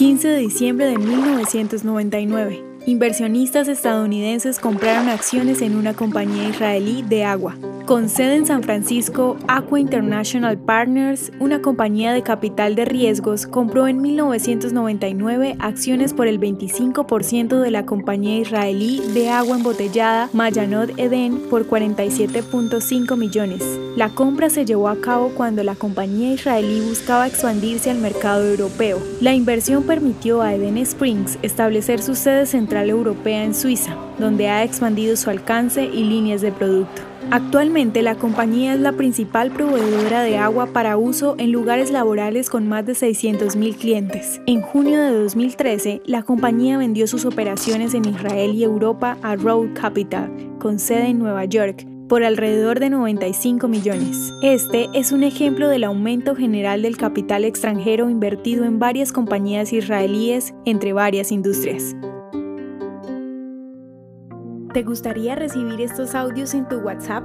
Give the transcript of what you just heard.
15 de diciembre de 1999. Inversionistas estadounidenses compraron acciones en una compañía israelí de agua. Con sede en San Francisco, Aqua International Partners, una compañía de capital de riesgos, compró en 1999 acciones por el 25% de la compañía israelí de agua embotellada Mayanot Eden por 47.5 millones. La compra se llevó a cabo cuando la compañía israelí buscaba expandirse al mercado europeo. La inversión permitió a Eden Springs establecer su sede central europea en Suiza, donde ha expandido su alcance y líneas de producto. La compañía es la principal proveedora de agua para uso en lugares laborales con más de 600.000 clientes. En junio de 2013, la compañía vendió sus operaciones en Israel y Europa a Road Capital, con sede en Nueva York, por alrededor de 95 millones. Este es un ejemplo del aumento general del capital extranjero invertido en varias compañías israelíes entre varias industrias. ¿Te gustaría recibir estos audios en tu WhatsApp?